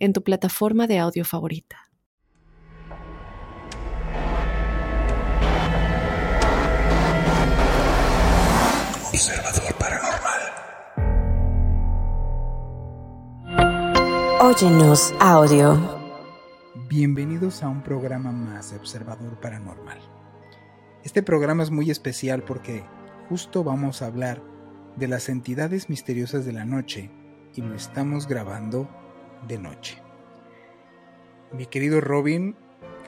en tu plataforma de audio favorita. Observador Paranormal. Óyenos audio. Bienvenidos a un programa más de Observador Paranormal. Este programa es muy especial porque justo vamos a hablar de las entidades misteriosas de la noche y lo estamos grabando de noche. Mi querido Robin,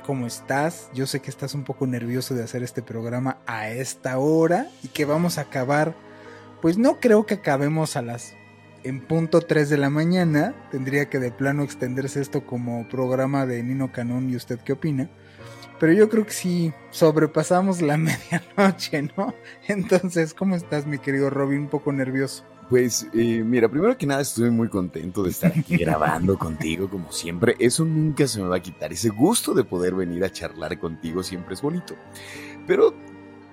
¿cómo estás? Yo sé que estás un poco nervioso de hacer este programa a esta hora y que vamos a acabar, pues no creo que acabemos a las en punto 3 de la mañana. Tendría que de plano extenderse esto como programa de Nino Canón y usted qué opina. Pero yo creo que sí sobrepasamos la medianoche, ¿no? Entonces, ¿cómo estás, mi querido Robin? Un poco nervioso. Pues eh, mira, primero que nada estoy muy contento de estar aquí grabando contigo como siempre. Eso nunca se me va a quitar. Ese gusto de poder venir a charlar contigo siempre es bonito. Pero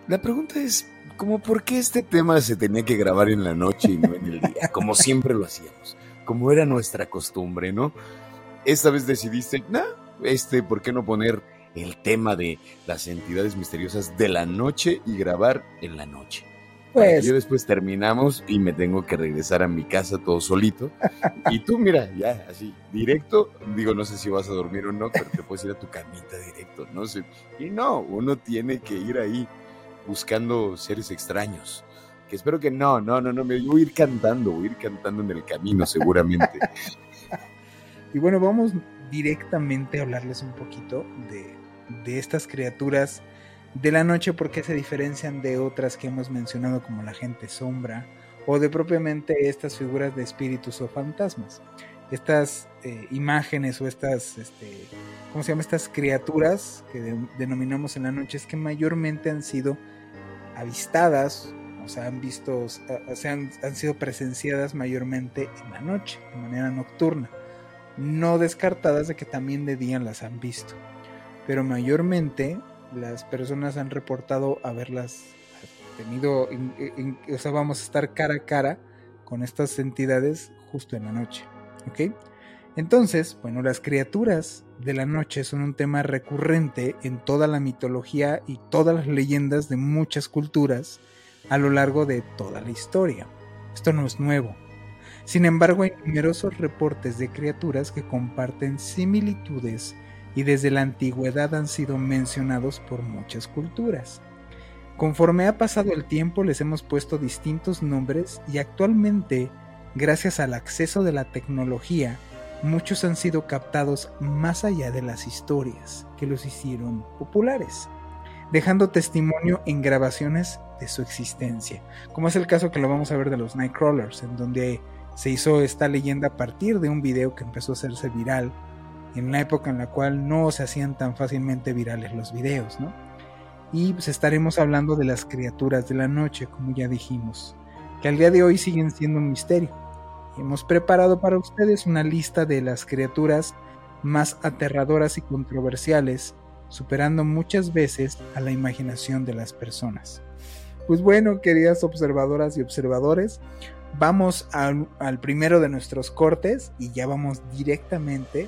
la pregunta es, ¿cómo por qué este tema se tenía que grabar en la noche y no en el día? Como siempre lo hacíamos, como era nuestra costumbre, ¿no? Esta vez decidiste, nah, este, ¿por qué no poner el tema de las entidades misteriosas de la noche y grabar en la noche? Pues. Yo después terminamos y me tengo que regresar a mi casa todo solito. Y tú, mira, ya, así, directo. Digo, no sé si vas a dormir o no, pero te puedes ir a tu camita directo, no sé. Y no, uno tiene que ir ahí buscando seres extraños. Que espero que no, no, no, no, me voy a ir cantando, voy a ir cantando en el camino seguramente. y bueno, vamos directamente a hablarles un poquito de, de estas criaturas de la noche porque se diferencian de otras que hemos mencionado como la gente sombra o de propiamente estas figuras de espíritus o fantasmas. Estas eh, imágenes o estas, este, ¿cómo se llama? Estas criaturas que denominamos en la noche es que mayormente han sido avistadas, o sea, han visto, o sea, han, han sido presenciadas mayormente en la noche, de manera nocturna. No descartadas de que también de día las han visto. Pero mayormente las personas han reportado haberlas tenido, o sea, vamos a estar cara a cara con estas entidades justo en la noche. ¿Ok? Entonces, bueno, las criaturas de la noche son un tema recurrente en toda la mitología y todas las leyendas de muchas culturas a lo largo de toda la historia. Esto no es nuevo. Sin embargo, hay numerosos reportes de criaturas que comparten similitudes y desde la antigüedad han sido mencionados por muchas culturas. Conforme ha pasado el tiempo les hemos puesto distintos nombres y actualmente, gracias al acceso de la tecnología, muchos han sido captados más allá de las historias que los hicieron populares, dejando testimonio en grabaciones de su existencia, como es el caso que lo vamos a ver de los Nightcrawlers, en donde se hizo esta leyenda a partir de un video que empezó a hacerse viral en una época en la cual no se hacían tan fácilmente virales los videos, ¿no? Y pues estaremos hablando de las criaturas de la noche, como ya dijimos, que al día de hoy siguen siendo un misterio. Hemos preparado para ustedes una lista de las criaturas más aterradoras y controversiales, superando muchas veces a la imaginación de las personas. Pues bueno, queridas observadoras y observadores, vamos al, al primero de nuestros cortes y ya vamos directamente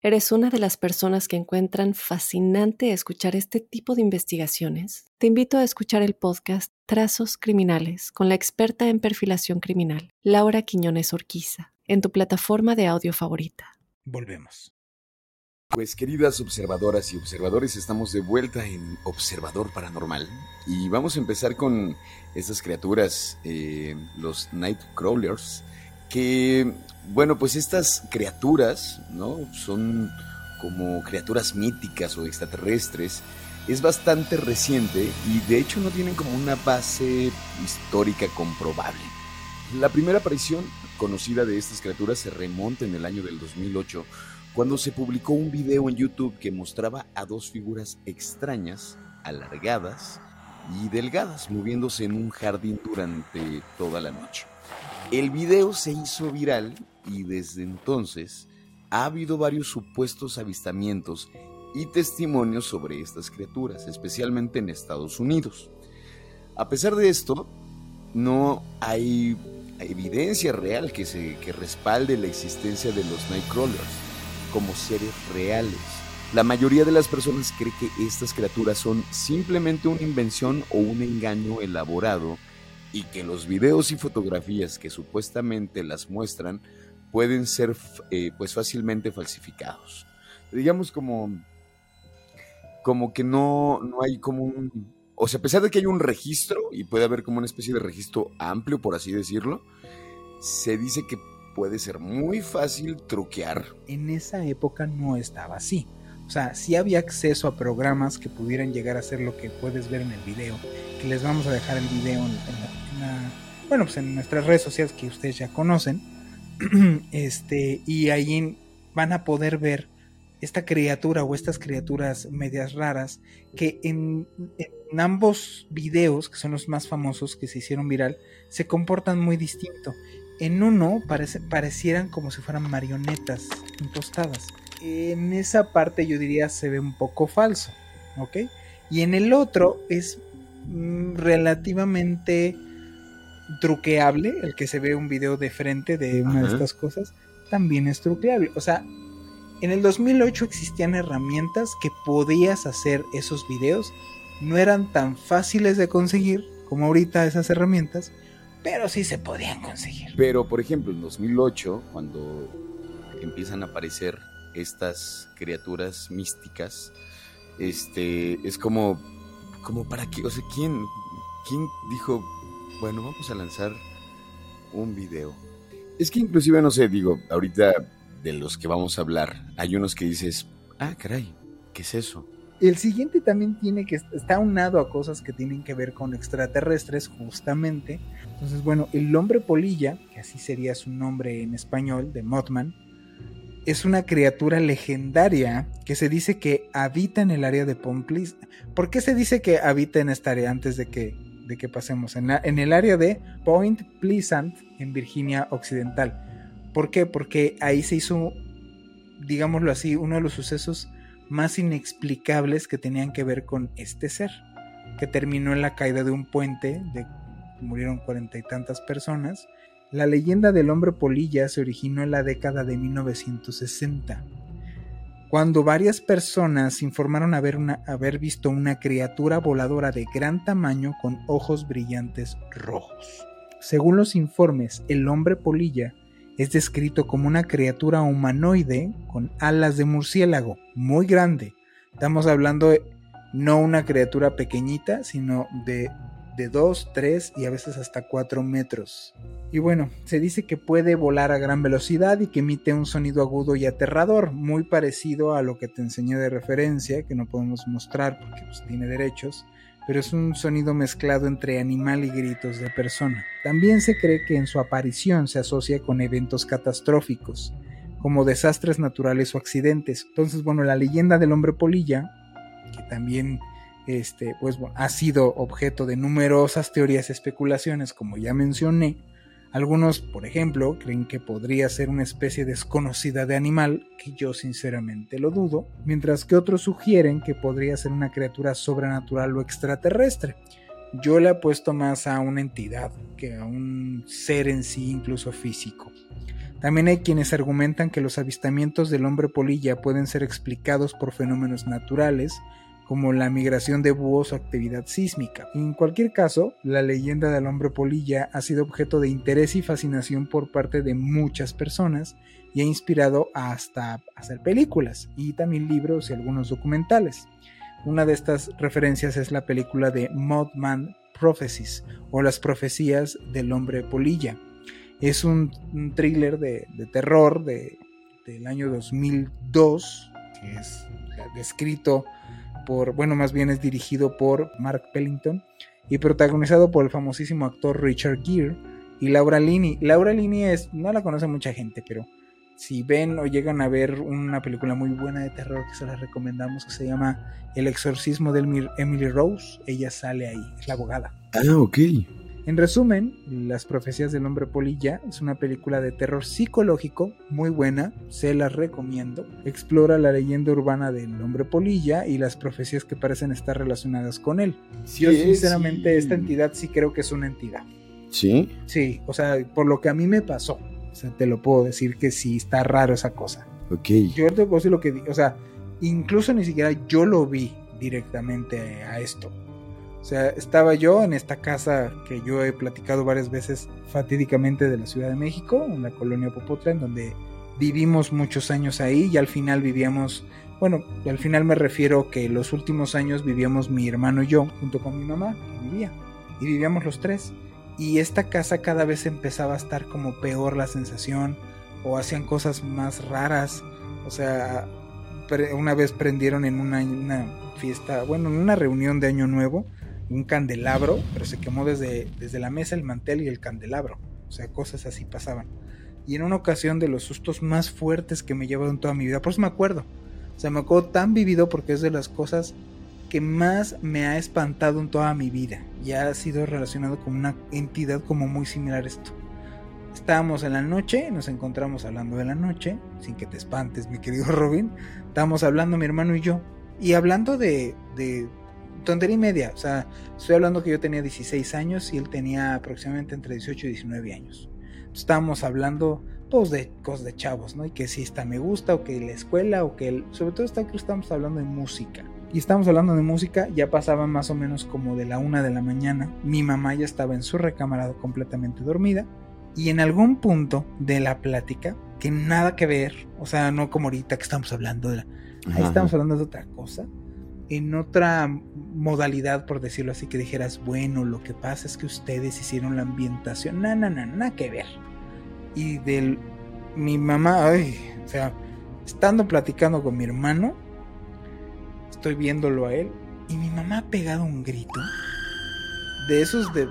¿Eres una de las personas que encuentran fascinante escuchar este tipo de investigaciones? Te invito a escuchar el podcast Trazos Criminales con la experta en perfilación criminal, Laura Quiñones Orquiza, en tu plataforma de audio favorita. Volvemos. Pues queridas observadoras y observadores, estamos de vuelta en Observador Paranormal y vamos a empezar con estas criaturas, eh, los Nightcrawlers, que, bueno, pues estas criaturas, ¿no? Son como criaturas míticas o extraterrestres, es bastante reciente y de hecho no tienen como una base histórica comprobable. La primera aparición conocida de estas criaturas se remonta en el año del 2008 cuando se publicó un video en YouTube que mostraba a dos figuras extrañas, alargadas y delgadas, moviéndose en un jardín durante toda la noche. El video se hizo viral y desde entonces ha habido varios supuestos avistamientos y testimonios sobre estas criaturas, especialmente en Estados Unidos. A pesar de esto, no hay evidencia real que, se, respalde la existencia de los Nightcrawlers como seres reales. La mayoría de las personas cree que estas criaturas son simplemente una invención o un engaño elaborado y que los videos y fotografías que supuestamente las muestran pueden ser eh, pues fácilmente falsificados. Digamos como como que no, no hay como un... O sea, a pesar de que hay un registro y puede haber como una especie de registro amplio, por así decirlo, se dice que puede ser muy fácil truquear. En esa época no estaba así. O sea, sí había acceso a programas que pudieran llegar a ser lo que puedes ver en el video. Que les vamos a dejar el video en, bueno, pues en nuestras redes sociales que ustedes ya conocen. este, y ahí van a poder ver esta criatura o estas criaturas medias raras que en, en, ambos videos, que son los más famosos que se hicieron viral, se comportan muy distinto. En uno parece, parecieran como si fueran marionetas impostadas. En esa parte yo diría se ve un poco falso, ¿ok? Y en el otro es mm, relativamente truqueable, el que se ve un video de frente de una de estas cosas, también es truqueable. O sea, en el 2008 existían herramientas que podías hacer esos videos, no eran tan fáciles de conseguir como ahorita esas herramientas, pero sí se podían conseguir. Pero, por ejemplo, en 2008, cuando empiezan a aparecer estas criaturas místicas, este, es como, como para qué, o sea, ¿quién, quién dijo, bueno, vamos a lanzar un video? Es que inclusive, no sé, digo, ahorita de los que vamos a hablar, hay unos que dices, ah, caray, ¿qué es eso? El siguiente también tiene que está unado a cosas que tienen que ver con extraterrestres, justamente. Entonces, bueno, el hombre polilla, que así sería su nombre en español, de Mothman, es una criatura legendaria que se dice que habita en el área de Pomplis. ¿Por qué se dice que habita en esta área antes de que, de que pasemos? En, en el área de Point Pleasant, en Virginia Occidental. ¿Por qué? Porque ahí se hizo, digámoslo así, uno de los sucesos más inexplicables que tenían que ver con este ser, que terminó en la caída de un puente, de murieron cuarenta y tantas personas. La leyenda del hombre polilla se originó en la década de 1960, cuando varias personas informaron haber, una, haber visto una criatura voladora de gran tamaño con ojos brillantes rojos. Según los informes, el hombre polilla es descrito como una criatura humanoide con alas de murciélago, muy grande. Estamos hablando de no una criatura pequeñita, sino de, de 2, 3 y a veces hasta 4 metros. Y bueno, se dice que puede volar a gran velocidad y que emite un sonido agudo y aterrador, muy parecido a lo que te enseñé de referencia, que no podemos mostrar porque pues, tiene derechos pero es un sonido mezclado entre animal y gritos de persona. También se cree que en su aparición se asocia con eventos catastróficos, como desastres naturales o accidentes. Entonces, bueno, la leyenda del hombre polilla, que también este, pues, ha sido objeto de numerosas teorías y especulaciones, como ya mencioné, algunos, por ejemplo, creen que podría ser una especie desconocida de animal, que yo sinceramente lo dudo, mientras que otros sugieren que podría ser una criatura sobrenatural o extraterrestre. Yo le apuesto más a una entidad que a un ser en sí, incluso físico. También hay quienes argumentan que los avistamientos del hombre polilla pueden ser explicados por fenómenos naturales, como la migración de búhos o actividad sísmica. En cualquier caso, la leyenda del hombre polilla ha sido objeto de interés y fascinación por parte de muchas personas y ha inspirado hasta hacer películas y también libros y algunos documentales. Una de estas referencias es la película de Mothman Prophecies o las profecías del hombre polilla. Es un, thriller de, terror de, del año 2002 que es descrito bueno, más bien es dirigido por Mark Pellington y protagonizado por el famosísimo actor Richard Gere y Laura Linney. Laura Linney es, no la conoce mucha gente, pero si ven o llegan a ver una película muy buena de terror que se la recomendamos, que se llama El exorcismo de Emily Rose, ella sale ahí, es la abogada. Ah, ok. En resumen, Las profecías del hombre polilla es una película de terror psicológico muy buena, se la recomiendo. Explora la leyenda urbana del hombre polilla y las profecías que parecen estar relacionadas con él. Yo sinceramente esta entidad sí creo que es una entidad. ¿Sí? Sí, o sea, por lo que a mí me pasó, o sea, te lo puedo decir que sí está raro esa cosa. Ok. Yo te puedo decir lo que, o sea, incluso ni siquiera yo lo vi directamente a esto. O sea, estaba yo en esta casa que yo he platicado varias veces fatídicamente de la Ciudad de México, en la colonia Popotla, en donde vivimos muchos años ahí y al final vivíamos, bueno, al final me refiero que los últimos años vivíamos mi hermano y yo junto con mi mamá, que vivía, y vivíamos los tres. Y esta casa cada vez empezaba a estar como peor la sensación, o hacían cosas más raras, o sea, una vez prendieron en una, una fiesta, bueno, en una reunión de Año Nuevo, un candelabro, pero se quemó desde, desde la mesa, el mantel y el candelabro. O sea, cosas así pasaban. Y en una ocasión de los sustos más fuertes que me en toda mi vida, por eso me acuerdo. O sea, me acuerdo tan vivido porque es de las cosas que más me ha espantado en toda mi vida. Y ha sido relacionado con una entidad como muy similar a esto. Estábamos en la noche, nos encontramos hablando de la noche, sin que te espantes, mi querido Robin. Estábamos hablando mi hermano y yo. Y hablando de, de tontería y media. O sea, estoy hablando que yo tenía 16 años y él tenía aproximadamente entre 18 y 19 años. Estábamos hablando pues de cosas de chavos, ¿no? Y que si esta me gusta o que la escuela o que el... sobre todo está que estamos hablando de música. Y estamos hablando de música, ya pasaba más o menos como de la una de la mañana. Mi mamá ya estaba en su recámara completamente dormida. Y en algún punto de la plática, que nada que ver, o sea, no como ahorita que estamos hablando de la... Ahí estamos hablando de otra cosa en otra modalidad, por decirlo así, que dijeras, bueno, lo que pasa es que ustedes hicieron la ambientación, no, no, no, nada que ver. Y del, mi mamá, ay, o sea, estando platicando con mi hermano, estoy viéndolo a él, y mi mamá ha pegado un grito de esos de,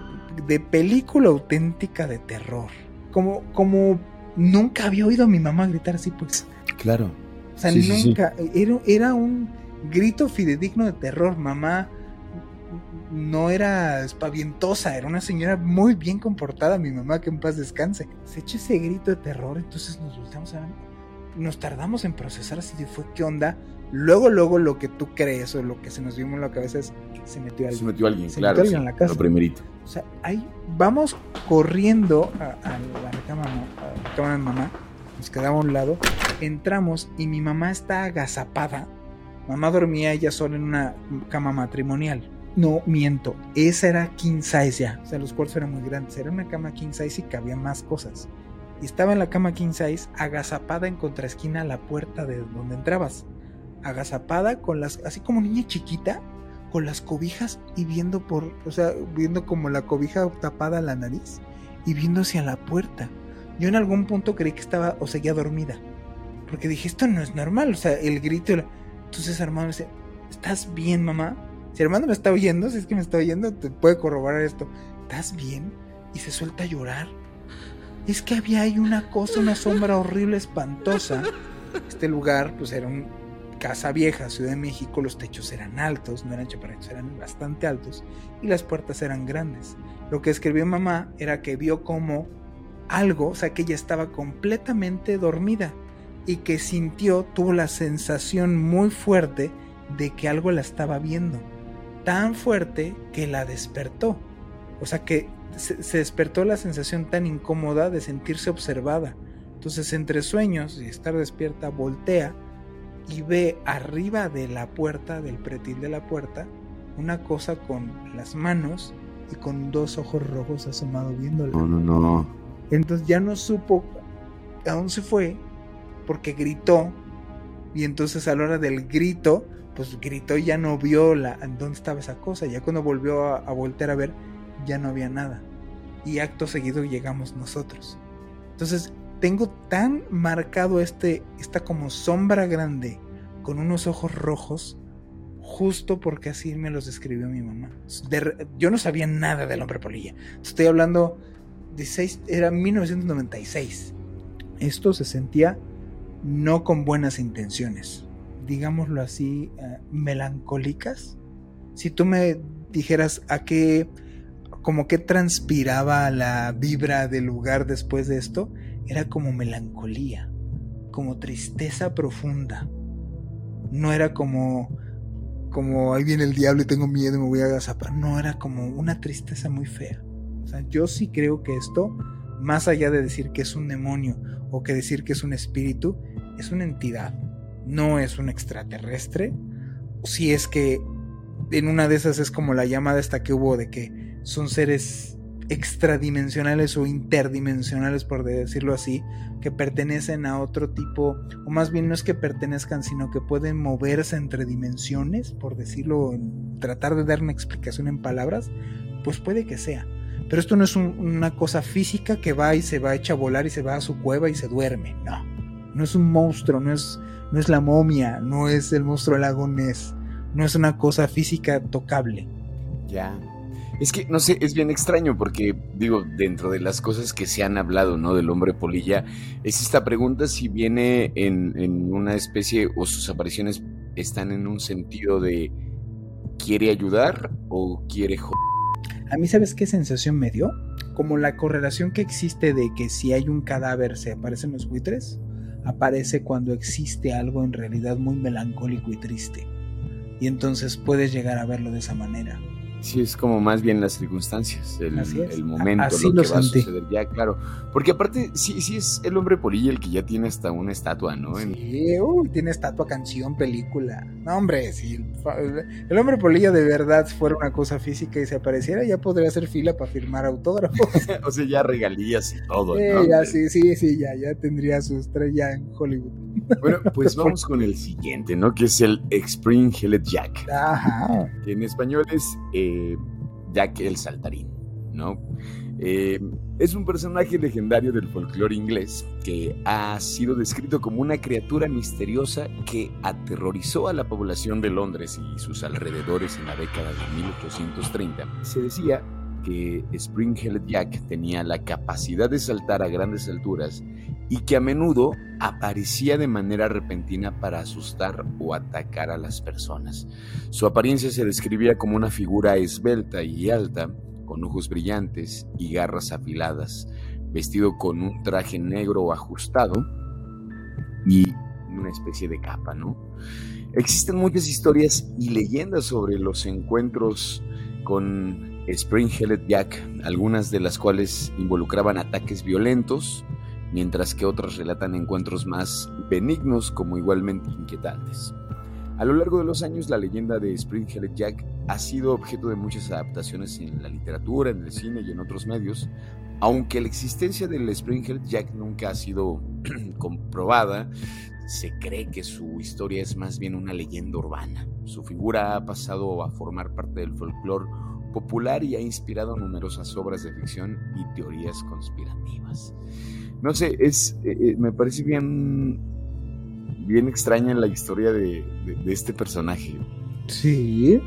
de película auténtica de terror. Como, como nunca había oído a mi mamá gritar así, pues. Claro. O sea, nunca. Era, era un grito fidedigno de terror. Mamá no era espavientosa, era una señora muy bien comportada, mi mamá que en paz descanse. Se echó ese grito de terror, entonces nos volteamos a nos tardamos en procesar así de fue qué onda. Luego, luego lo que tú crees o lo que se nos vimos en la cabeza es se metió alguien. Se metió alguien, se claro. Metió alguien en la casa. Lo primerito. O sea, ahí vamos corriendo a, la recámara, a la recámara de mamá, nos quedaba a un lado, entramos y mi mamá está agazapada Mamá dormía ella sola en una cama matrimonial. No, miento, esa era king size ya. O sea, los cuartos eran muy grandes. Era una cama king size y cabía más cosas. Estaba en la cama king size, agazapada en contraesquina a la puerta de donde entrabas. Agazapada con las, así como niña chiquita, con las cobijas y viendo por, o sea, viendo como la cobija tapada a la nariz y viendo hacia la puerta. Yo en algún punto creí que estaba o seguía dormida. Porque dije, esto no es normal. O sea, el grito, entonces hermano dice, ¿estás bien, mamá? Si hermano me está oyendo, si es que me está oyendo, te puede corroborar esto. ¿Estás bien? Y se suelta a llorar. Es que había ahí una cosa, una sombra horrible, espantosa. Este lugar, pues era una casa vieja, Ciudad de México, los techos eran altos, no eran chaparritos, eran bastante altos, y las puertas eran grandes. Lo que escribió mamá era que vio como algo, o sea, que ella estaba completamente dormida y que sintió, tuvo la sensación muy fuerte de que algo la estaba viendo. Tan fuerte que la despertó. O sea que se, despertó la sensación tan incómoda de sentirse observada. Entonces entre sueños y estar despierta voltea y ve arriba de la puerta, del pretil de la puerta, una cosa con las manos y con dos ojos rojos asomado viéndola. No, no, no. Entonces ya no supo a dónde se fue porque gritó y entonces a la hora del grito, pues gritó y ya no vio la, dónde estaba esa cosa. Ya cuando volvió a, a voltear a ver, ya no había nada. Y acto seguido llegamos nosotros. Entonces tengo tan marcado este, esta como sombra grande con unos ojos rojos justo porque así me los describió mi mamá. yo no sabía nada del hombre polilla. Estoy hablando de seis, era 1996. Esto se sentía no con buenas intenciones, digámoslo así, eh, melancólicas. Si tú me dijeras a qué, como que transpiraba la vibra del lugar después de esto, era como melancolía, como tristeza profunda. No era como como ahí viene el diablo y tengo miedo y me voy a agazapar. No, era como una tristeza muy fea. O sea, yo sí creo que esto, más allá de decir que es un demonio o que decir que es un espíritu, es una entidad. No es un extraterrestre. Si es que en una de esas es como la llamada esta que hubo de que son seres extradimensionales o interdimensionales, por decirlo así, que pertenecen a otro tipo, o más bien no es que pertenezcan, sino que pueden moverse entre dimensiones, por decirlo, tratar de dar una explicación en palabras, pues puede que sea. Pero esto no es una cosa física que va y se va, echa a volar y se va a su cueva y se duerme, no. No es un monstruo, no es, no es la momia, no es el monstruo del lago Ness, no es una cosa física tocable. Ya, es que, no sé, es bien extraño porque, digo, dentro de las cosas que se han hablado, ¿no? Del hombre polilla, es esta pregunta si viene en, una especie o sus apariciones están en un sentido de ¿quiere ayudar o quiere joder? A mí, ¿sabes qué sensación me dio? Como la correlación que existe de que si hay un cadáver se aparecen los buitres, aparece cuando existe algo en realidad muy melancólico y triste. Y entonces puedes llegar a verlo de esa manera. Sí, es como más bien las circunstancias, el, el momento, lo que va a suceder ya, claro. Porque aparte, sí, sí es el hombre polilla el que ya tiene hasta una estatua, ¿no? Sí, tiene estatua, canción, película. No, hombre, si el, hombre polilla de verdad fuera una cosa física y se apareciera, ya podría hacer fila para firmar autógrafos. o sea, ya regalías y todo, ¿no? sí, sí, sí, ya, ya tendría su estrella en Hollywood. Bueno, pues vamos con el siguiente, ¿no? Que es el Spring Jack. Ajá. Que en español es... Eh, Jack el Saltarín, ¿no? Eh, es un personaje legendario del folclore inglés que ha sido descrito como una criatura misteriosa que aterrorizó a la población de Londres y sus alrededores en la década de 1830. Se decía que Spring-Heeled Jack tenía la capacidad de saltar a grandes alturas y que a menudo aparecía de manera repentina para asustar o atacar a las personas. Su apariencia se describía como una figura esbelta y alta, con ojos brillantes y garras afiladas, vestido con un traje negro ajustado y una especie de capa, ¿no? Existen muchas historias y leyendas sobre los encuentros con Spring-Heeled Jack, algunas de las cuales involucraban ataques violentos, mientras que otras relatan encuentros más benignos como igualmente inquietantes. A lo largo de los años, la leyenda de Spring-Heeled Jack ha sido objeto de muchas adaptaciones en la literatura, en el cine y en otros medios, aunque la existencia del Spring-Heeled Jack nunca ha sido comprobada, se cree que su historia es más bien una leyenda urbana. Su figura ha pasado a formar parte del folclore popular y ha inspirado numerosas obras de ficción y teorías conspirativas. No sé, es, eh, eh, me parece bien, bien extraña la historia de, este personaje. Sí.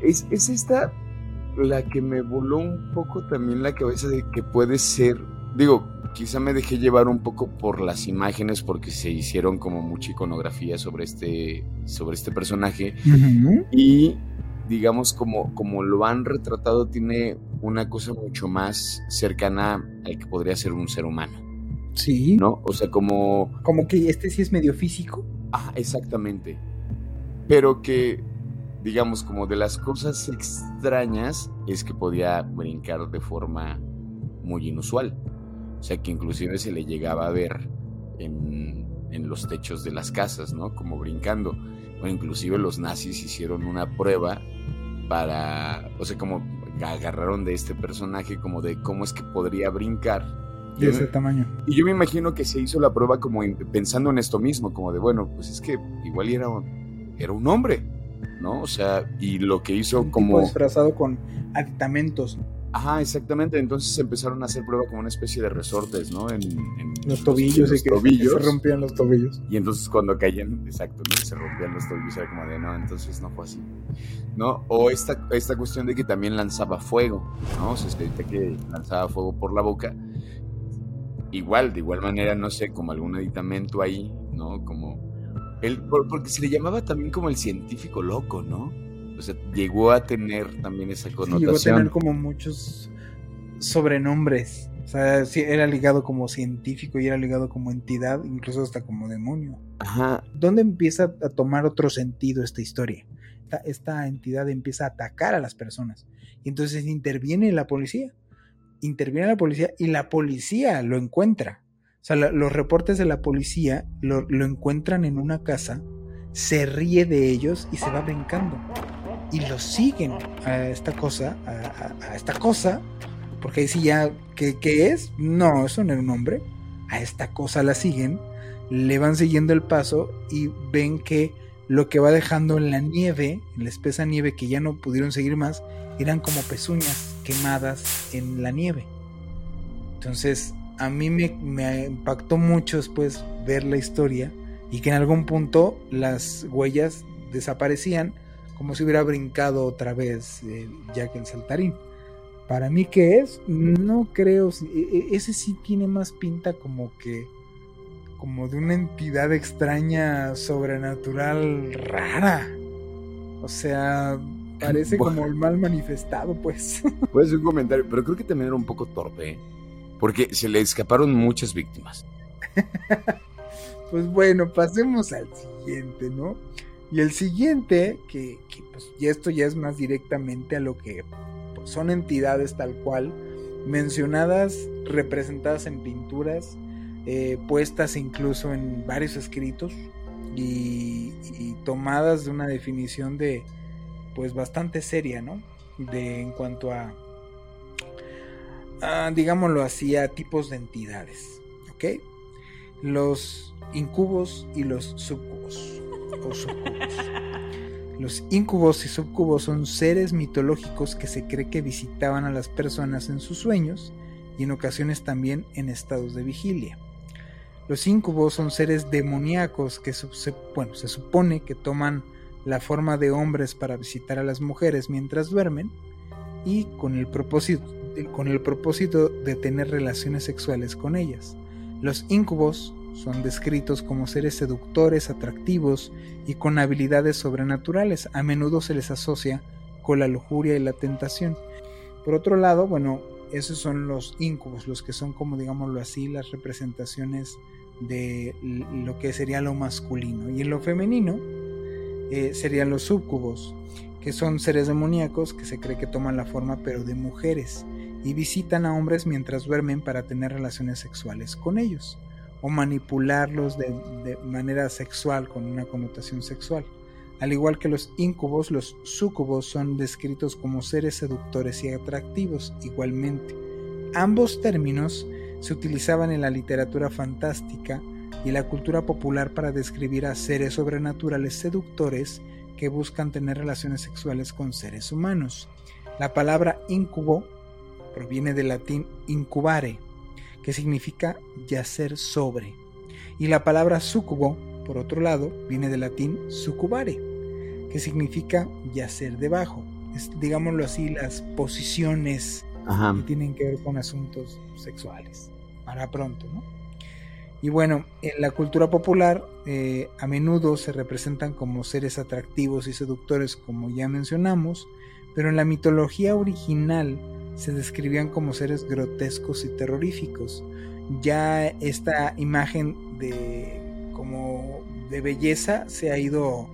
Es, es esta la que me voló un poco también la cabeza de que puede ser, digo, quizá me dejé llevar un poco por las imágenes porque se hicieron como mucha iconografía sobre este, sobre este personaje y digamos, como, como lo han retratado, tiene una cosa mucho más cercana al que podría ser un ser humano. Sí. ¿No? O sea, como... Como que este sí es medio físico. Ah, exactamente. Pero que, digamos, como de las cosas extrañas es que podía brincar de forma muy inusual. O sea, que inclusive se le llegaba a ver en en los techos de las casas, ¿no? Como brincando. O inclusive los nazis hicieron una prueba para, o sea, como agarraron de este personaje como de cómo es que podría brincar. De ese tamaño. Y yo me imagino que se hizo la prueba como pensando en esto mismo, como de, bueno, pues es que igual era un, era un hombre, ¿no? O sea, y lo que hizo como... disfrazado con aditamentos. Ajá, exactamente. Entonces empezaron a hacer prueba como una especie de resortes, ¿no? En, los tobillos y que, se rompían los tobillos. Y entonces cuando caían, exacto, ¿no? se rompían los tobillos, era como de, no, entonces no fue así. ¿No? O esta, esta cuestión de que también lanzaba fuego, ¿no? O sea, que lanzaba fuego por la boca. Igual, de igual manera, no sé, como algún aditamento ahí, ¿no? Como... El, porque se le llamaba también como el científico loco, ¿no? O sea, llegó a tener también esa connotación. llegó a tener como muchos sobrenombres. O sea, sí, era ligado como científico y era ligado como entidad, incluso hasta como demonio. Ajá. ¿Dónde empieza a tomar otro sentido esta historia? Esta, entidad empieza a atacar a las personas. Y entonces interviene la policía. Interviene la policía y la policía lo encuentra. O sea, los reportes de la policía lo, lo encuentran en una casa, se ríe de ellos y se va brincando y lo siguen a esta cosa, a, esta cosa, porque ahí sí ya, ¿qué, es? No, eso no era un hombre, a esta cosa la siguen, le van siguiendo el paso y ven que lo que va dejando en la nieve, en la espesa nieve que ya no pudieron seguir más, eran como pezuñas quemadas en la nieve. Entonces, a mí me, me impactó mucho después ver la historia y que en algún punto las huellas desaparecían como si hubiera brincado otra vez eh, Jack el Saltarín. Para mí, ¿qué es? No creo. E, e, ese sí tiene más pinta como que. como de una entidad extraña, sobrenatural, rara. O sea, parece como el mal manifestado, pues. Puede ser un comentario, pero creo que también era un poco torpe. ¿eh? Porque se le escaparon muchas víctimas. pues bueno, pasemos al siguiente, ¿no? Y el siguiente, que, pues, y esto ya es más directamente a lo que pues, son entidades tal cual, mencionadas, representadas en pinturas, eh, puestas incluso en varios escritos y, tomadas de una definición de, pues bastante seria, ¿no? De en cuanto a, a digámoslo así, a tipos de entidades, ¿ok? Los incubos y los subcubos. Los incubos y subcubos son seres mitológicos que se cree que visitaban a las personas en sus sueños y en ocasiones también en estados de vigilia. Los incubos son seres demoníacos que se, bueno, se supone que toman la forma de hombres para visitar a las mujeres mientras duermen y con el propósito, con el propósito de tener relaciones sexuales con ellas. Los incubos son descritos como seres seductores, atractivos y con habilidades sobrenaturales. A menudo se les asocia con la lujuria y la tentación. Por otro lado, bueno, esos son los íncubos, los que son como digámoslo así, las representaciones de lo que sería lo masculino. Y en lo femenino eh, serían los subcubos, que son seres demoníacos que se cree que toman la forma pero de mujeres y visitan a hombres mientras duermen para tener relaciones sexuales con ellos o manipularlos de, manera sexual, con una connotación sexual. Al igual que los incubos, los sucubos son descritos como seres seductores y atractivos igualmente. Ambos términos se utilizaban en la literatura fantástica y la cultura popular para describir a seres sobrenaturales seductores que buscan tener relaciones sexuales con seres humanos. La palabra incubo proviene del latín incubare, que significa yacer sobre. Y la palabra sucubo, por otro lado, viene del latín sucubare, que significa yacer debajo. Es, digámoslo así, las posiciones que tienen que ver con asuntos sexuales. Para pronto, ¿no? Y bueno, en la cultura popular eh, a menudo se representan como seres atractivos y seductores, como ya mencionamos, pero en la mitología original se describían como seres grotescos y terroríficos. Ya esta imagen de como de belleza se ha ido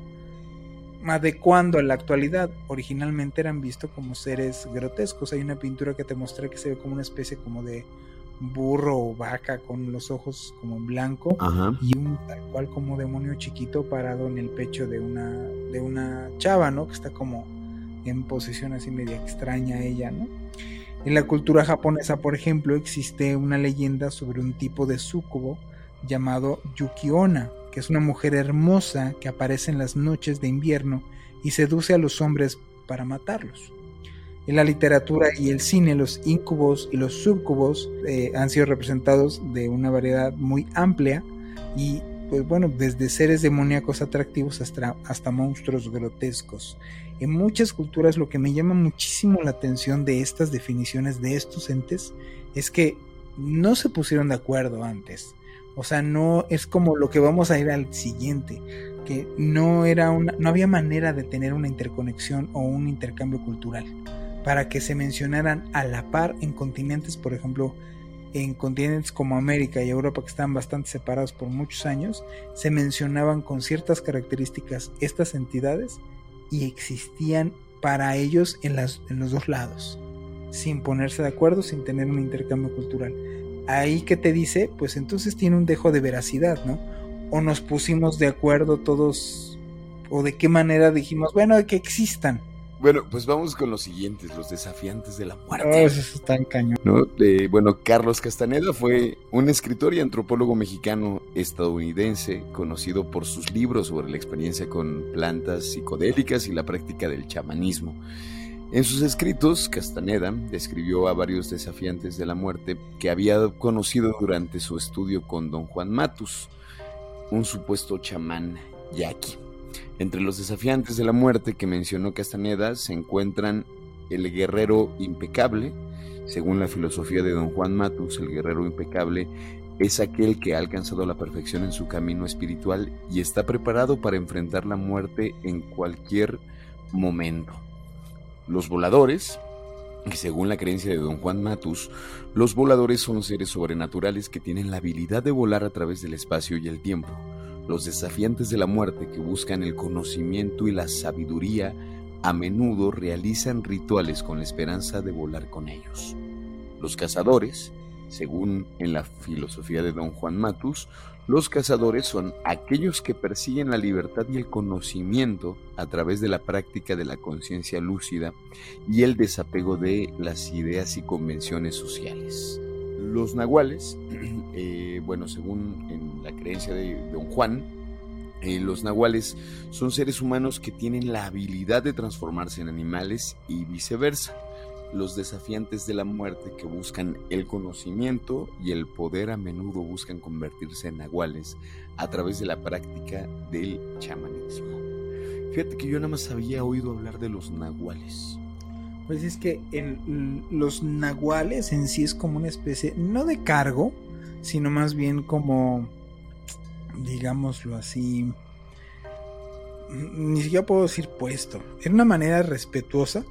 adecuando a la actualidad. Originalmente eran vistos como seres grotescos. Hay una pintura que te muestra que se ve como una especie como de burro o vaca con los ojos como en blanco y un tal cual como demonio chiquito parado en el pecho de una de una chava, ¿no? Que está como en posición así media extraña ella, ¿no? En la cultura japonesa, por ejemplo, existe una leyenda sobre un tipo de sucubo llamado Yukiona, que es una mujer hermosa que aparece en las noches de invierno y seduce a los hombres para matarlos. En la literatura y el cine, los incubos y los subcubos eh, han sido representados de una variedad muy amplia y, pues bueno, desde seres demoníacos atractivos hasta, hasta monstruos grotescos. En muchas culturas lo que me llama muchísimo la atención de estas definiciones de estos entes es que no se pusieron de acuerdo antes. O sea, no es como lo que vamos a ir al siguiente, que no era una, no había manera de tener una interconexión o un intercambio cultural para que se mencionaran a la par en continentes, por ejemplo, en continentes como América y Europa que están bastante separados por muchos años, se mencionaban con ciertas características estas entidades y existían para ellos en, en los dos lados, sin ponerse de acuerdo, sin tener un intercambio cultural. Ahí que te dice, pues entonces tiene un dejo de veracidad, ¿no? O nos pusimos de acuerdo todos, o de qué manera dijimos, bueno, que existan bueno, pues vamos con los siguientes, los desafiantes de la muerte. Oh, eso está en cañón. bueno, Carlos Castaneda fue un escritor y antropólogo mexicano estadounidense, conocido por sus libros sobre la experiencia con plantas psicodélicas y la práctica del chamanismo. En sus escritos, Castaneda describió a varios desafiantes de la muerte que había conocido durante su estudio con don Juan Matus, un supuesto chamán yaqui. Entre los desafiantes de la muerte que mencionó Castaneda se encuentran el guerrero impecable. Según la filosofía de don Juan Matus, el guerrero impecable es aquel que ha alcanzado la perfección en su camino espiritual y está preparado para enfrentar la muerte en cualquier momento. Los voladores, y según la creencia de don Juan Matus, los voladores son seres sobrenaturales que tienen la habilidad de volar a través del espacio y el tiempo. Los desafiantes de la muerte que buscan el conocimiento y la sabiduría a menudo realizan rituales con la esperanza de volar con ellos. Los cazadores, según en la filosofía de don Juan Matus, los cazadores son aquellos que persiguen la libertad y el conocimiento a través de la práctica de la conciencia lúcida y el desapego de las ideas y convenciones sociales. Los nahuales, eh, bueno, según en la creencia de don Juan, eh, los nahuales son seres humanos que tienen la habilidad de transformarse en animales y viceversa. Los desafiantes de la muerte que buscan el conocimiento y el poder a menudo buscan convertirse en nahuales a través de la práctica del chamanismo. Fíjate que yo nada más había oído hablar de los nahuales. Pues es que en los nahuales en sí es como una especie, no de cargo, sino más bien como, digámoslo así, ni siquiera puedo decir puesto. Era una manera respetuosa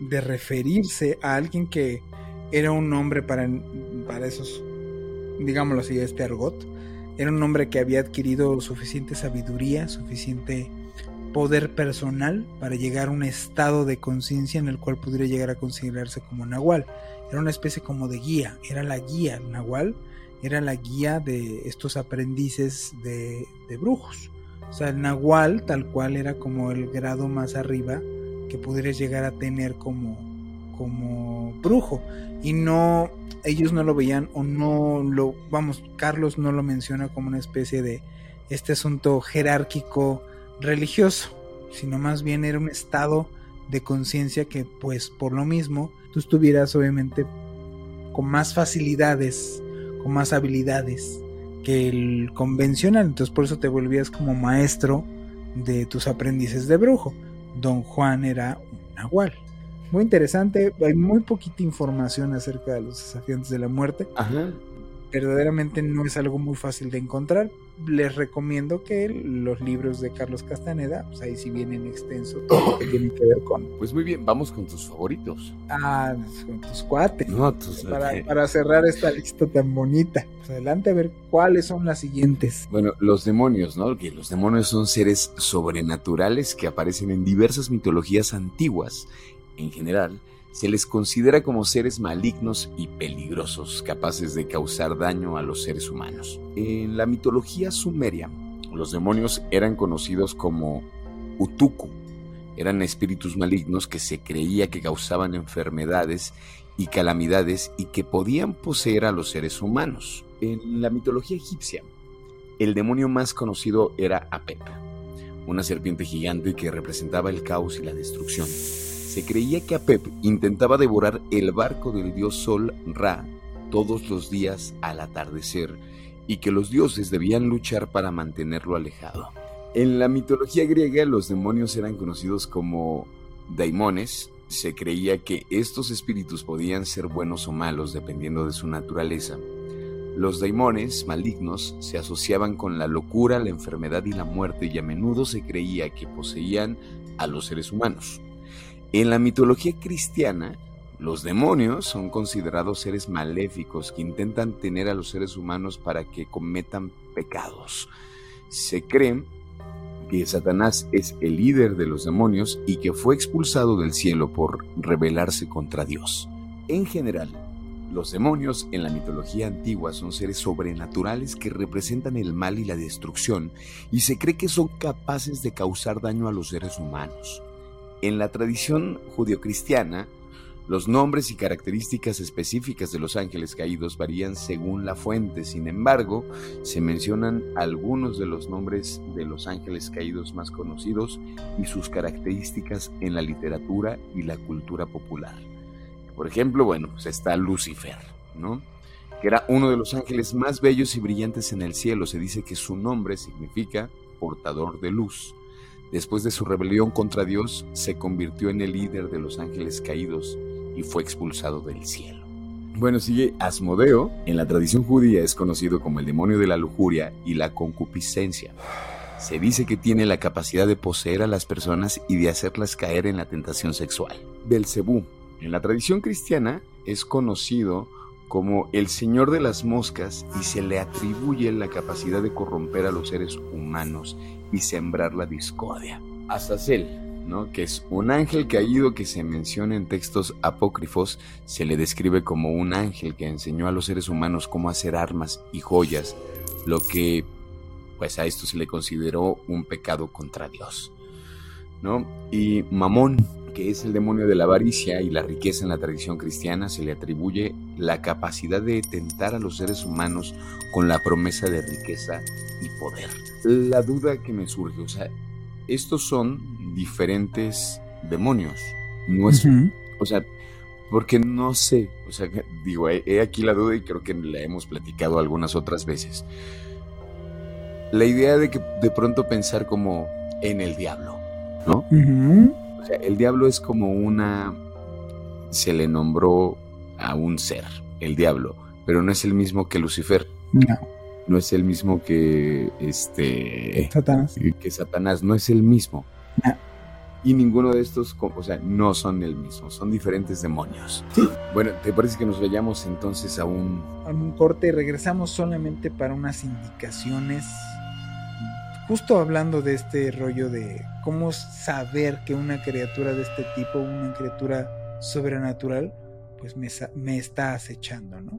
de referirse a alguien que era un hombre para, para esos, digámoslo así, este argot. Era un hombre que había adquirido suficiente sabiduría, suficiente poder personal para llegar a un estado de conciencia en el cual pudiera llegar a considerarse como Nahual. Era una especie como de guía, era la guía, Nahual era la guía de estos aprendices de, brujos. O sea, el Nahual tal cual era como el grado más arriba que pudieras llegar a tener como, como brujo. Y no, ellos no lo veían o no lo, vamos, Carlos no lo menciona como una especie de este asunto jerárquico religioso, sino más bien era un estado de conciencia que pues por lo mismo tú estuvieras obviamente con más facilidades, con más habilidades que el convencional, entonces por eso te volvías como maestro de tus aprendices de brujo. Don Juan era un nahual. Muy interesante, hay muy poquita información acerca de los desafiantes de la muerte. Ajá verdaderamente no es algo muy fácil de encontrar. Les recomiendo que los libros de Carlos Castaneda, pues ahí sí vienen extenso todo lo que tiene que ver con. Pues muy bien, vamos con tus favoritos. Ah, con tus cuates. No, tus, para, para, cerrar esta lista tan bonita. Pues adelante a ver cuáles son las siguientes. Bueno, los demonios, ¿no? Que los demonios son seres sobrenaturales que aparecen en diversas mitologías antiguas. En general, se les considera como seres malignos y peligrosos, capaces de causar daño a los seres humanos. En la mitología sumeria, los demonios eran conocidos como Utuku. Eran espíritus malignos que se creía que causaban enfermedades y calamidades y que podían poseer a los seres humanos. En la mitología egipcia, el demonio más conocido era Apep, una serpiente gigante que representaba el caos y la destrucción. Se creía que Apep intentaba devorar el barco del dios Sol Ra todos los días al atardecer y que los dioses debían luchar para mantenerlo alejado. En la mitología griega los demonios eran conocidos como daimones. Se creía que estos espíritus podían ser buenos o malos dependiendo de su naturaleza. Los daimones malignos se asociaban con la locura, la enfermedad y la muerte y a menudo se creía que poseían a los seres humanos. En la mitología cristiana, los demonios son considerados seres maléficos que intentan tener a los seres humanos para que cometan pecados. Se cree que Satanás es el líder de los demonios y que fue expulsado del cielo por rebelarse contra Dios. En general, los demonios en la mitología antigua son seres sobrenaturales que representan el mal y la destrucción y se cree que son capaces de causar daño a los seres humanos. En la tradición judio-cristiana, los nombres y características específicas de los ángeles caídos varían según la fuente, sin embargo, se mencionan algunos de los nombres de los ángeles caídos más conocidos y sus características en la literatura y la cultura popular. Por ejemplo, bueno, pues está Lucifer, ¿no? Que era uno de los ángeles más bellos y brillantes en el cielo. Se dice que su nombre significa portador de luz. Después de su rebelión contra Dios, se convirtió en el líder de los ángeles caídos y fue expulsado del cielo. Bueno, sigue Asmodeo. En la tradición judía es conocido como el demonio de la lujuria y la concupiscencia. Se dice que tiene la capacidad de poseer a las personas y de hacerlas caer en la tentación sexual. Belcebú. En la tradición cristiana es conocido como el señor de las moscas y se le atribuye la capacidad de corromper a los seres humanos y sembrar la discordia. Azazel, que es un ángel caído que se menciona en textos apócrifos, se le describe como un ángel que enseñó a los seres humanos cómo hacer armas y joyas, lo que pues a esto se le consideró un pecado contra Dios. ¿no? Y Mamón, que es el demonio de la avaricia y la riqueza en la tradición cristiana, se le atribuye la capacidad de tentar a los seres humanos con la promesa de riqueza y poder. La duda que me surge, o sea, estos son diferentes demonios. No es, o sea, porque no sé, o sea, digo, he, aquí la duda y creo que la hemos platicado algunas otras veces. La idea de que de pronto pensar como en el diablo, ¿no? O sea, el diablo es como una, se le nombró a un ser, el diablo, pero no es el mismo que Lucifer. No no es el mismo que este Satanás. Que Satanás no es el mismo. Y ninguno de estos, o sea, no son el mismo, son diferentes demonios. Sí. Bueno, ¿te parece que nos vayamos entonces a un... A un corte y regresamos solamente para unas indicaciones, justo hablando de este rollo de cómo saber que una criatura de este tipo, una criatura sobrenatural, pues me, me está acechando, ¿no?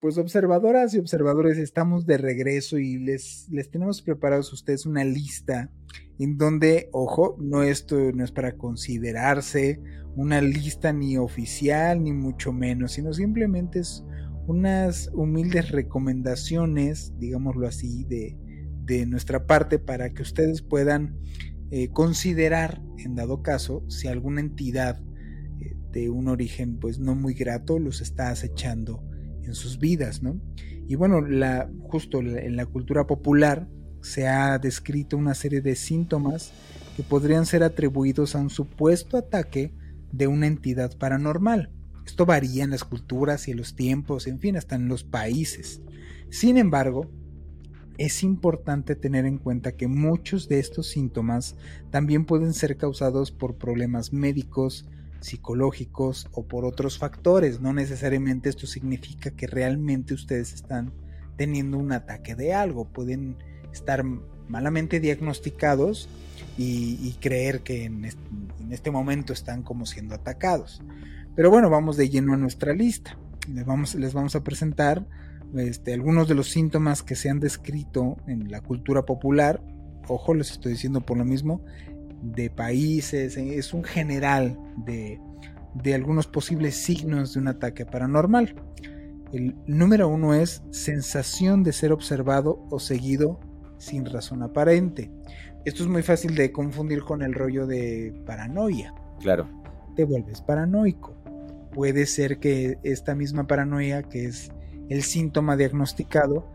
Pues observadoras y observadores, estamos de regreso y les, les tenemos preparados a ustedes una lista en donde, ojo, no esto no es para considerarse una lista ni oficial ni mucho menos, sino simplemente es unas humildes recomendaciones, digámoslo así, de, de nuestra parte para que ustedes puedan eh, considerar, en dado caso, si alguna entidad eh, de un origen pues no muy grato los está acechando en sus vidas, ¿no? Y bueno, la, justo en la cultura popular se ha descrito una serie de síntomas que podrían ser atribuidos a un supuesto ataque de una entidad paranormal. Esto varía en las culturas y en los tiempos, en fin, hasta en los países. Sin embargo, es importante tener en cuenta que muchos de estos síntomas también pueden ser causados por problemas médicos, psicológicos o por otros factores. No necesariamente esto significa que realmente ustedes están teniendo un ataque de algo. Pueden estar malamente diagnosticados y, creer que en este, momento están como siendo atacados. Pero bueno, vamos de lleno a nuestra lista. Les vamos, les vamos a presentar este, algunos de los síntomas que se han descrito en la cultura popular. Ojo, les estoy diciendo por lo mismo, de países, es un general de, de algunos posibles signos de un ataque paranormal. El número uno es sensación de ser observado o seguido sin razón aparente. Esto es muy fácil de confundir con el rollo de paranoia. Claro. Te vuelves paranoico. Puede ser que esta misma paranoia, que es el síntoma diagnosticado,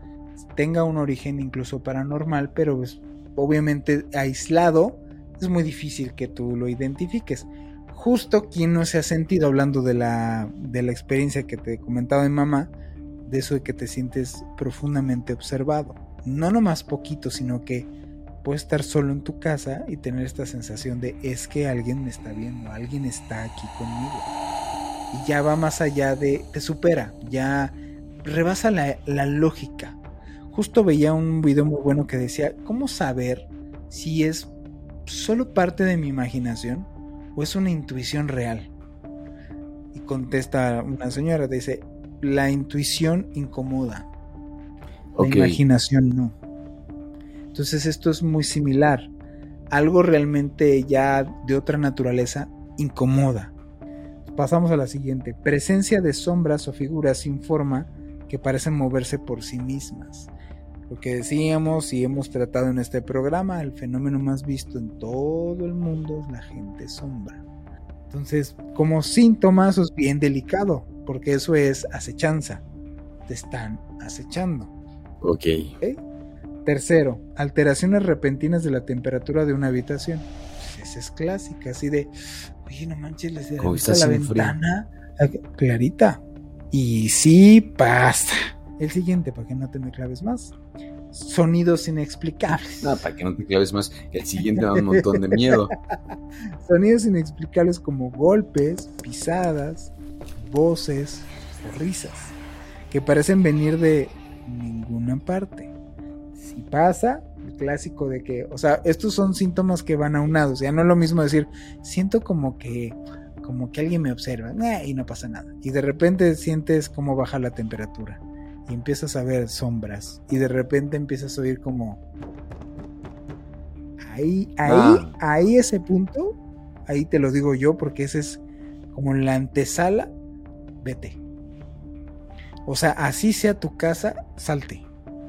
tenga un origen incluso paranormal, pero es obviamente aislado, es muy difícil que tú lo identifiques. Justo quien no se ha sentido hablando de la, de la experiencia que te comentaba mi mamá, de eso de que te sientes profundamente observado no nomás poquito, sino que puedes estar solo en tu casa y tener esta sensación de es que alguien me está viendo, alguien está aquí conmigo. Y ya va más allá de, te supera, ya rebasa la, la lógica. Justo veía un video muy bueno que decía, ¿cómo saber si es solo parte de mi imaginación o es una intuición real? Y contesta una señora, dice, la intuición incomoda, la imaginación no. Entonces esto es muy similar. Algo realmente ya de otra naturaleza incomoda. Pasamos a la siguiente. Presencia de sombras o figuras sin forma que parecen moverse por sí mismas. Lo que decíamos y hemos tratado en este programa, el fenómeno más visto en todo el mundo es la gente sombra. Entonces, como síntomas es bien delicado, porque eso es acechanza. Te están acechando. Ok. Tercero, alteraciones repentinas de la temperatura de una habitación. Pues esa es clásica, así de, oye, no manches, les la ventana clarita. Y sí pasa. El siguiente, para que no te me claves más. Sonidos inexplicables. No, para que no te claves más. El siguiente da un montón de miedo. Sonidos inexplicables como golpes, pisadas, voces o risas. Que parecen venir de ninguna parte. Si pasa, el clásico de que, o sea, estos son síntomas que van aunados, ya no es lo mismo decir, siento como que como que alguien me observa eh, y no pasa nada. Y de repente sientes cómo baja la temperatura y empiezas a ver sombras y de repente empiezas a oír como ahí ahí ah. ahí ese punto, ahí te lo digo yo porque ese es como la antesala, vete. O sea, así sea tu casa, salte.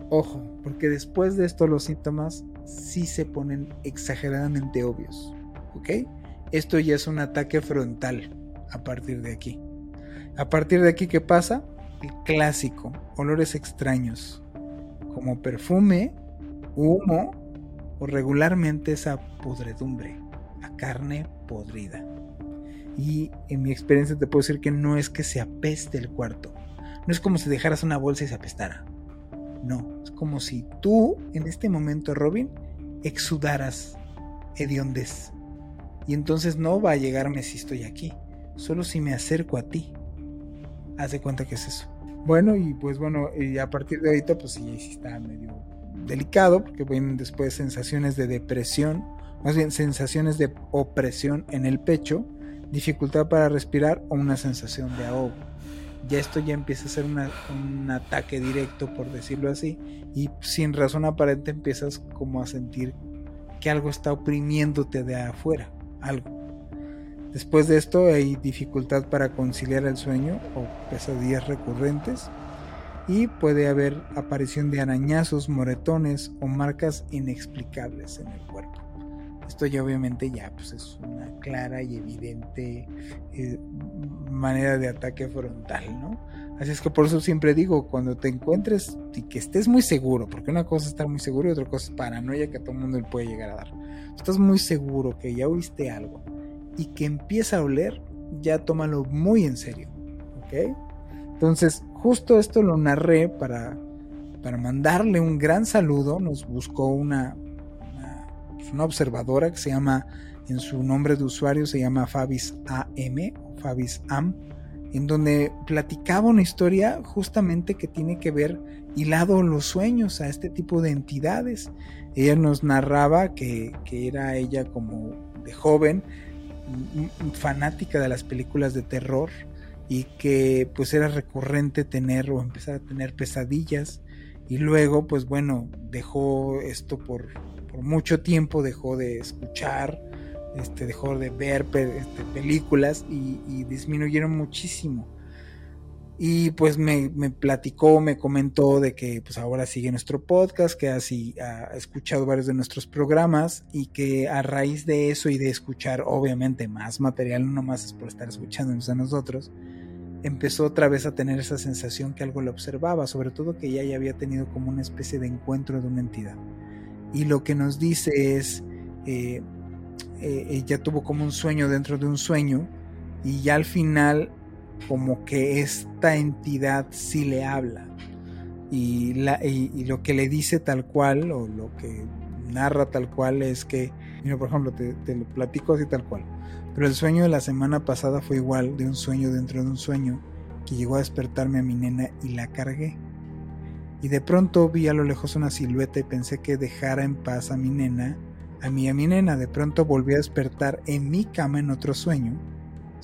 Ojo, porque después de esto los síntomas sí se ponen exageradamente obvios. ¿Ok? Esto ya es un ataque frontal a partir de aquí. A partir de aquí, ¿qué pasa? El clásico, olores extraños, como perfume, humo o regularmente esa podredumbre, a carne podrida. Y en mi experiencia te puedo decir que no es que se apeste el cuarto, no es como si dejaras una bolsa y se apestara. No, es como si tú en este momento, Robin, exudaras hediondez. Y entonces no va a llegarme si estoy aquí, solo si me acerco a ti. Haz de cuenta que es eso. Bueno, y pues bueno, y a partir de ahorita, pues sí, sí está medio delicado, porque vienen después sensaciones de depresión, más bien sensaciones de opresión en el pecho, dificultad para respirar o una sensación de ahogo ya esto ya empieza a ser un ataque directo, por decirlo así, y sin razón aparente empiezas como a sentir que algo está oprimiéndote de afuera, algo. Después de esto hay dificultad para conciliar el sueño o pesadillas recurrentes y puede haber aparición de arañazos, moretones o marcas inexplicables en el cuerpo. Esto ya obviamente ya pues es una clara y evidente eh, manera de ataque frontal, ¿no? Así es que por eso siempre digo, cuando te encuentres y que estés muy seguro, porque una cosa es estar muy seguro y otra cosa es paranoia que a todo el mundo le puede llegar a dar. Estás muy seguro que ya oíste algo y que empieza a oler, ya tómalo muy en serio. ¿Ok? Entonces, justo esto lo narré para, para mandarle un gran saludo. Nos buscó una, una, pues, observadora que se llama, en su nombre de usuario se llama Fabis AM, Fabis Am en donde platicaba una historia justamente que tiene que ver hilado los sueños a este tipo de entidades. Ella nos narraba que, era ella como de joven, fanática de las películas de terror y que pues era recurrente tener o empezar a tener pesadillas y luego pues bueno dejó esto por, por mucho tiempo dejó de escuchar este, dejó de ver este, películas y, disminuyeron muchísimo. Y pues me, platicó, me comentó de que pues ahora sigue nuestro podcast, que así ha escuchado varios de nuestros programas y que a raíz de eso y de escuchar obviamente más material, no más es por estar escuchándonos a nosotros, empezó otra vez a tener esa sensación que algo le observaba, sobre todo que ya había tenido como una especie de encuentro de una entidad. Y lo que nos dice es, eh, eh, ella tuvo como un sueño dentro de un sueño y ya al final como que esta entidad sí le habla y, la, y, lo que le dice tal cual o lo que narra tal cual es que, mira, por ejemplo, te, te, lo platico así tal cual, pero el sueño de la semana pasada fue igual de un sueño dentro de un sueño que llegó a despertarme a mi nena y la cargué. Y de pronto vi a lo lejos una silueta y pensé que dejara en paz a mi nena a mí y a mi nena. De pronto volví a despertar en mi cama en otro sueño.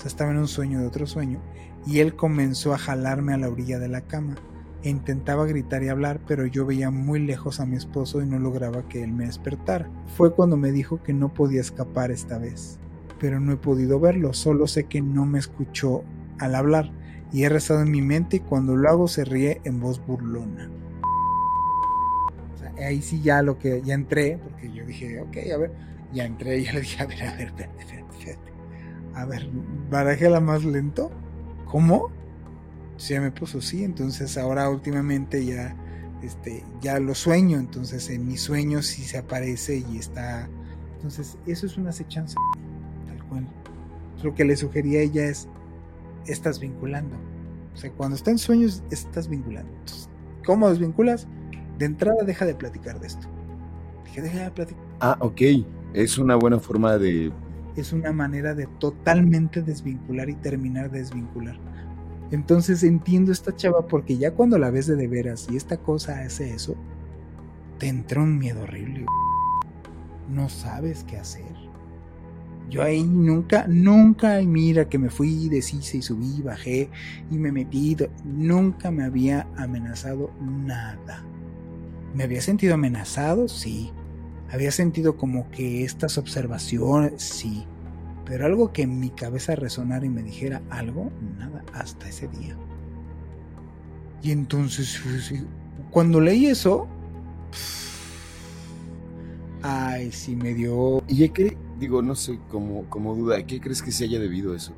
Sea, estaba en un sueño de otro sueño. Y él comenzó a jalarme a la orilla de la cama. E intentaba gritar y hablar, pero yo veía muy lejos a mi esposo y no lograba que él me despertara. Fue cuando me dijo que no podía escapar esta vez. Pero no he podido verlo, solo sé que no me escuchó al hablar. Y he rezado en mi mente y cuando lo hago se ríe en voz burlona ahí sí ya lo que ya entré, porque yo dije, ok, a ver, ya entré y ya le dije, a ver, a ver, espérate, espérate. A ver, barajela más lento. ¿Cómo? Sí, ya me puso sí, entonces ahora últimamente ya, este, ya lo sueño, entonces en mis sueños sí se aparece y está. Entonces, eso es una acechanza, tal cual. Lo que le sugería a ella es, estás vinculando. O sea, cuando está en sueños, estás vinculando. Entonces, ¿Cómo desvinculas? de entrada deja de platicar de esto. Deja de platicar. Ah, ok. Es una buena forma de... Es una manera de totalmente desvincular y terminar de desvincular. Entonces entiendo esta chava porque ya cuando la ves de de veras y esta cosa hace eso, te entra un miedo horrible. No sabes qué hacer. Yo ahí nunca, nunca, mira que me fui, deshice y subí, bajé y me metí, nunca me había amenazado nada. ¿Me había sentido amenazado? Sí. Había sentido como que estas observaciones, sí. Pero algo que en mi cabeza resonara y me dijera algo, nada, hasta ese día. Y entonces, cuando leí eso, ay, sí me dio... ¿Y qué? Digo, no sé, como, como duda, ¿qué crees que se haya debido a eso?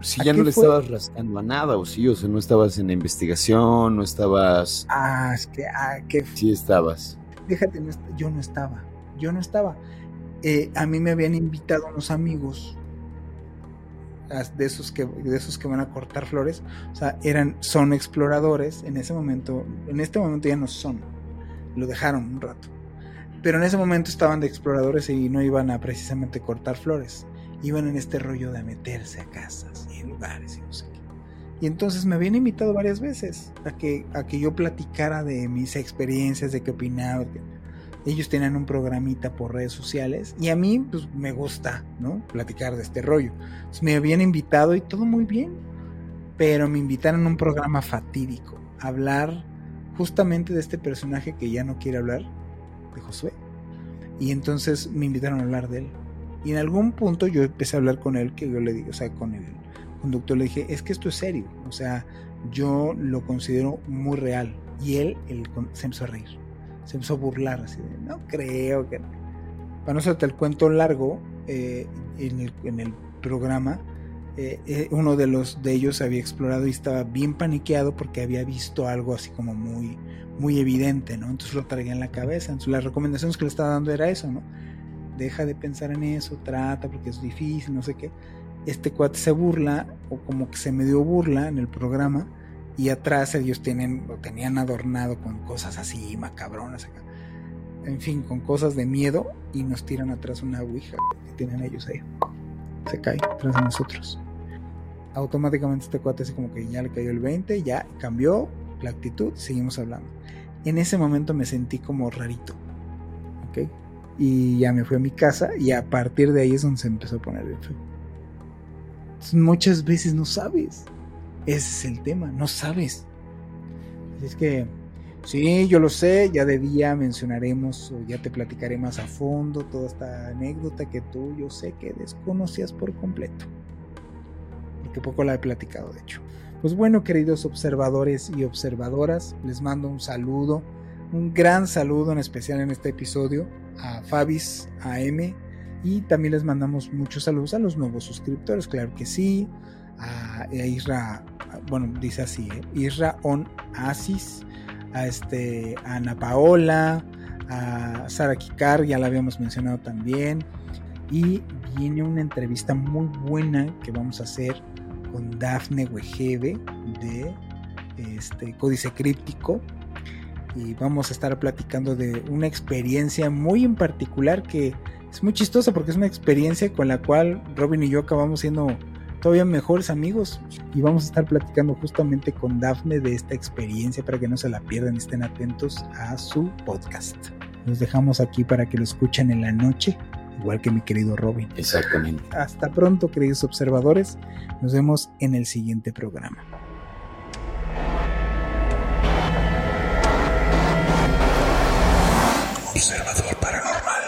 si ya no le estabas rascando a nada, o sí, o sea, no estabas en la investigación, no estabas. Ah, es que, ah, que. Sí estabas. Déjate, yo no estaba, yo no estaba. Eh, a mí me habían invitado unos amigos de esos que de esos que van a cortar flores, o sea, eran son exploradores en ese momento, en este momento ya no son. Lo dejaron un rato. Pero en ese momento estaban de exploradores y no iban a precisamente cortar flores iban en este rollo de meterse a casas y lugares y no sé qué. Y entonces me habían invitado varias veces a que, a que yo platicara de mis experiencias, de qué opinaba. Ellos tenían un programita por redes sociales y a mí pues me gusta, ¿no? Platicar de este rollo. me habían invitado y todo muy bien, pero me invitaron a un programa fatídico, a hablar justamente de este personaje que ya no quiere hablar, de Josué. Y entonces me invitaron a hablar de él. Y en algún punto yo empecé a hablar con él, que yo le digo, o sea, con el conductor le dije, es que esto es serio, o sea, yo lo considero muy real. Y él, se empezó a reír, se empezó a burlar, así de, no creo que... Para no hacerte el cuento largo, eh, en, el, en, el, programa, eh, eh, uno de los de ellos había explorado y estaba bien paniqueado porque había visto algo así como muy, muy evidente, ¿no? Entonces lo traía en la cabeza. Entonces las recomendaciones que le estaba dando era eso, ¿no? Deja de pensar en eso, trata porque es difícil, no sé qué. Este cuate se burla, o como que se medio burla en el programa, y atrás ellos tienen, lo tenían adornado con cosas así macabronas acá. En fin, con cosas de miedo, y nos tiran atrás una ouija que tienen ellos ahí. Se cae atrás de nosotros automáticamente este cuate así como que ya le cayó el 20, ya cambió la actitud, seguimos hablando. En ese momento me sentí como rarito, ¿ok? Y ya me fui a mi casa y a partir de ahí es donde se empezó a poner bien feo. Muchas veces no sabes. Ese es el tema, no sabes. Así es que, sí, yo lo sé, ya de día mencionaremos o ya te platicaré más a fondo toda esta anécdota que tú, yo sé que desconocías por completo que poco la he platicado de hecho. Pues bueno, queridos observadores y observadoras, les mando un saludo, un gran saludo en especial en este episodio a Fabis AM y también les mandamos muchos saludos a los nuevos suscriptores, claro que sí, a, Isra, bueno, dice así, ¿eh? Isra On Asis, a, este, Ana Paola, a Sara Kikar, ya la habíamos mencionado también, y viene una entrevista muy buena que vamos a hacer con Dafne Wegebe de este, Códice Críptico y vamos a estar platicando de una experiencia muy en particular que es muy chistosa porque es una experiencia con la cual Robin y yo acabamos siendo todavía mejores amigos y vamos a estar platicando justamente con Dafne de esta experiencia para que no se la pierdan y estén atentos a su podcast. Los dejamos aquí para que lo escuchen en la noche igual que mi querido Robin. Exactamente. Hasta pronto, queridos observadores. Nos vemos en el siguiente programa. Observador Paranormal.